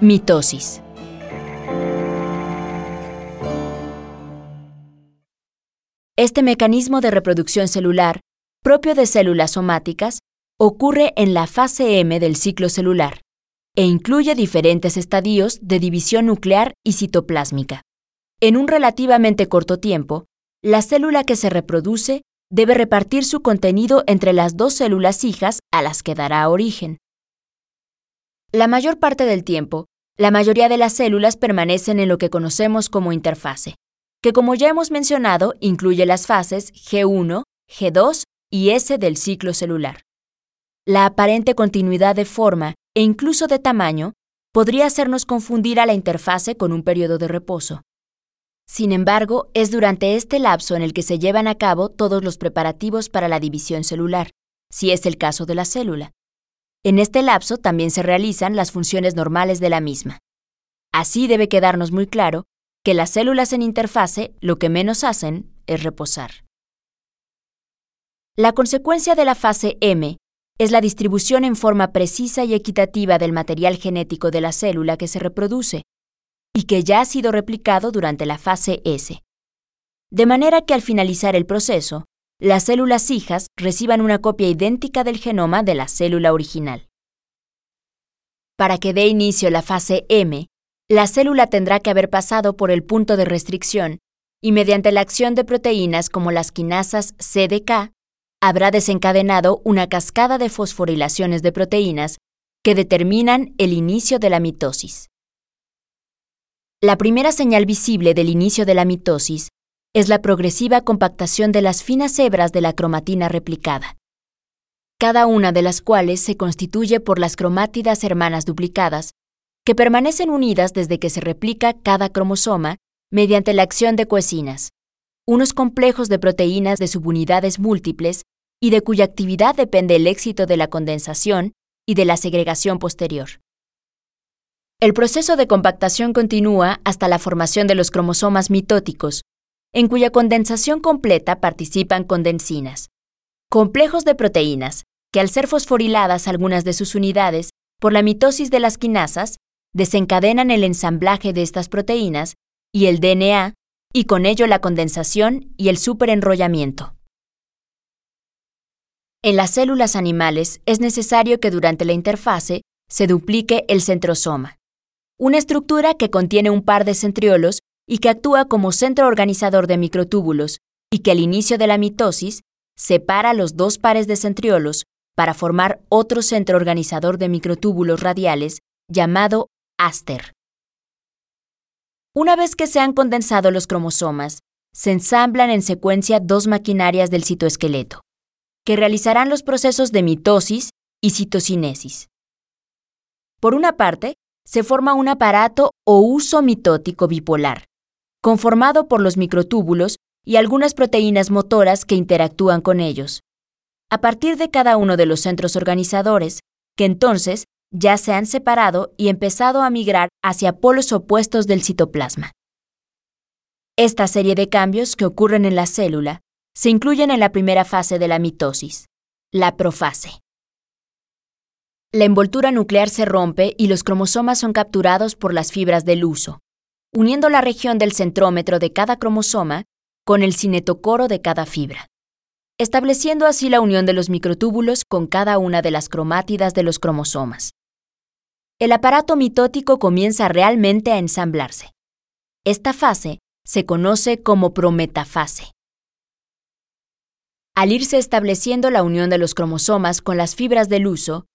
Mitosis. Este mecanismo de reproducción celular, propio de células somáticas, ocurre en la fase M del ciclo celular e incluye diferentes estadios de división nuclear y citoplásmica. En un relativamente corto tiempo, la célula que se reproduce debe repartir su contenido entre las dos células hijas a las que dará origen. La mayor parte del tiempo, la mayoría de las células permanecen en lo que conocemos como interfase, que como ya hemos mencionado incluye las fases G1, G2 y S del ciclo celular. La aparente continuidad de forma e incluso de tamaño podría hacernos confundir a la interfase con un periodo de reposo. Sin embargo, es durante este lapso en el que se llevan a cabo todos los preparativos para la división celular, si es el caso de la célula. En este lapso también se realizan las funciones normales de la misma. Así debe quedarnos muy claro que las células en interfase lo que menos hacen es reposar. La consecuencia de la fase M es la distribución en forma precisa y equitativa del material genético de la célula que se reproduce, y que ya ha sido replicado durante la fase S. De manera que al finalizar el proceso, las células hijas reciban una copia idéntica del genoma de la célula original. Para que dé inicio la fase M, la célula tendrá que haber pasado por el punto de restricción y mediante la acción de proteínas como las quinasas CDK, habrá desencadenado una cascada de fosforilaciones de proteínas que determinan el inicio de la mitosis. La primera señal visible del inicio de la mitosis es la progresiva compactación de las finas hebras de la cromatina replicada, cada una de las cuales se constituye por las cromátidas hermanas duplicadas, que permanecen unidas desde que se replica cada cromosoma mediante la acción de coesinas, unos complejos de proteínas de subunidades múltiples y de cuya actividad depende el éxito de la condensación y de la segregación posterior. El proceso de compactación continúa hasta la formación de los cromosomas mitóticos, en cuya condensación completa participan condensinas, complejos de proteínas, que al ser fosforiladas algunas de sus unidades por la mitosis de las quinasas, desencadenan el ensamblaje de estas proteínas y el DNA, y con ello la condensación y el superenrollamiento. En las células animales es necesario que durante la interfase se duplique el centrosoma una estructura que contiene un par de centriolos y que actúa como centro organizador de microtúbulos y que al inicio de la mitosis separa los dos pares de centriolos para formar otro centro organizador de microtúbulos radiales llamado áster. Una vez que se han condensado los cromosomas, se ensamblan en secuencia dos maquinarias del citoesqueleto, que realizarán los procesos de mitosis y citocinesis. Por una parte, se forma un aparato o uso mitótico bipolar, conformado por los microtúbulos y algunas proteínas motoras que interactúan con ellos, a partir de cada uno de los centros organizadores, que entonces ya se han separado y empezado a migrar hacia polos opuestos del citoplasma. Esta serie de cambios que ocurren en la célula se incluyen en la primera fase de la mitosis, la profase. La envoltura nuclear se rompe y los cromosomas son capturados por las fibras del uso, uniendo la región del centrómetro de cada cromosoma con el cinetocoro de cada fibra, estableciendo así la unión de los microtúbulos con cada una de las cromátidas de los cromosomas. El aparato mitótico comienza realmente a ensamblarse. Esta fase se conoce como prometafase. Al irse estableciendo la unión de los cromosomas con las fibras del uso,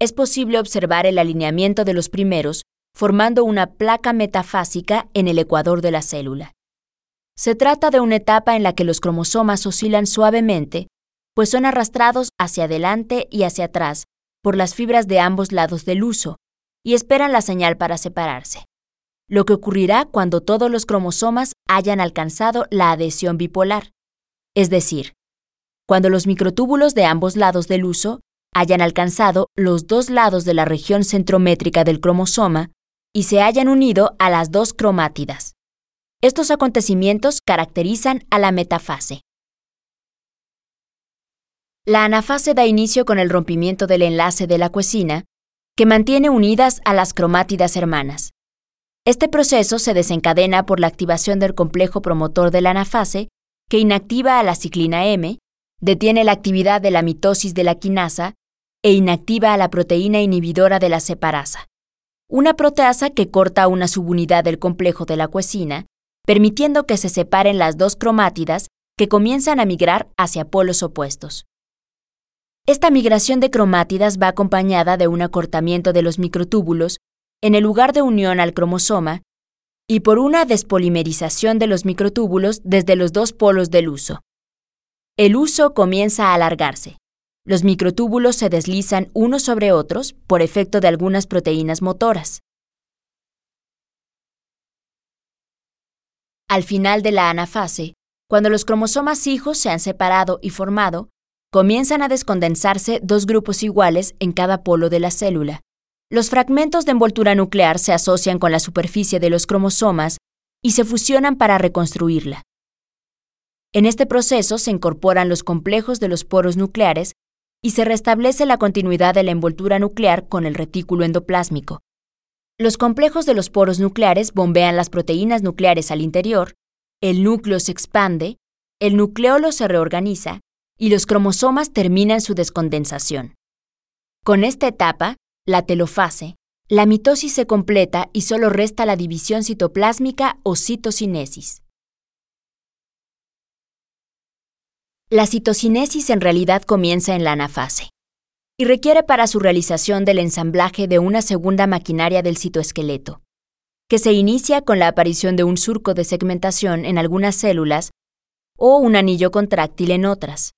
es posible observar el alineamiento de los primeros formando una placa metafásica en el ecuador de la célula. Se trata de una etapa en la que los cromosomas oscilan suavemente, pues son arrastrados hacia adelante y hacia atrás por las fibras de ambos lados del uso y esperan la señal para separarse. Lo que ocurrirá cuando todos los cromosomas hayan alcanzado la adhesión bipolar, es decir, cuando los microtúbulos de ambos lados del uso hayan alcanzado los dos lados de la región centrométrica del cromosoma y se hayan unido a las dos cromátidas. Estos acontecimientos caracterizan a la metafase. La anafase da inicio con el rompimiento del enlace de la cuesina, que mantiene unidas a las cromátidas hermanas. Este proceso se desencadena por la activación del complejo promotor de la anafase, que inactiva a la ciclina M, detiene la actividad de la mitosis de la quinasa e inactiva a la proteína inhibidora de la separasa, una proteasa que corta una subunidad del complejo de la cuecina, permitiendo que se separen las dos cromátidas que comienzan a migrar hacia polos opuestos. Esta migración de cromátidas va acompañada de un acortamiento de los microtúbulos en el lugar de unión al cromosoma y por una despolimerización de los microtúbulos desde los dos polos del uso. El uso comienza a alargarse. Los microtúbulos se deslizan unos sobre otros por efecto de algunas proteínas motoras. Al final de la anafase, cuando los cromosomas hijos se han separado y formado, comienzan a descondensarse dos grupos iguales en cada polo de la célula. Los fragmentos de envoltura nuclear se asocian con la superficie de los cromosomas y se fusionan para reconstruirla. En este proceso se incorporan los complejos de los poros nucleares y se restablece la continuidad de la envoltura nuclear con el retículo endoplásmico. Los complejos de los poros nucleares bombean las proteínas nucleares al interior, el núcleo se expande, el nucleolo se reorganiza y los cromosomas terminan su descondensación. Con esta etapa, la telofase, la mitosis se completa y solo resta la división citoplásmica o citocinesis. La citocinesis en realidad comienza en la anafase y requiere para su realización del ensamblaje de una segunda maquinaria del citoesqueleto, que se inicia con la aparición de un surco de segmentación en algunas células o un anillo contráctil en otras.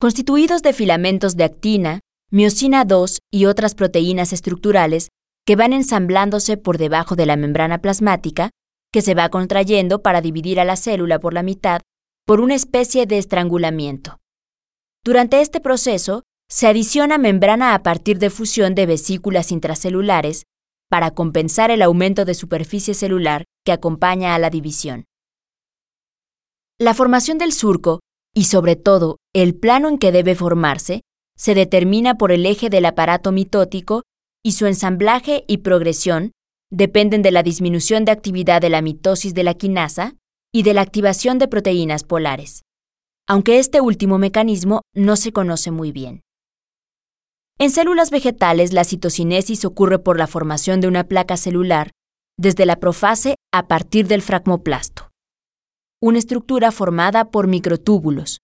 Constituidos de filamentos de actina, miocina 2 y otras proteínas estructurales que van ensamblándose por debajo de la membrana plasmática, que se va contrayendo para dividir a la célula por la mitad por una especie de estrangulamiento. Durante este proceso, se adiciona membrana a partir de fusión de vesículas intracelulares para compensar el aumento de superficie celular que acompaña a la división. La formación del surco, y sobre todo el plano en que debe formarse, se determina por el eje del aparato mitótico y su ensamblaje y progresión dependen de la disminución de actividad de la mitosis de la quinasa y de la activación de proteínas polares, aunque este último mecanismo no se conoce muy bien. En células vegetales, la citocinesis ocurre por la formación de una placa celular desde la profase a partir del fragmoplasto, una estructura formada por microtúbulos.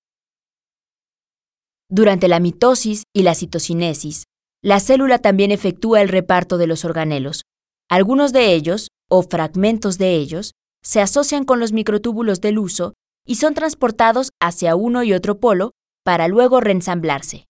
Durante la mitosis y la citocinesis, la célula también efectúa el reparto de los organelos. Algunos de ellos, o fragmentos de ellos, se asocian con los microtúbulos del uso y son transportados hacia uno y otro polo para luego reensamblarse.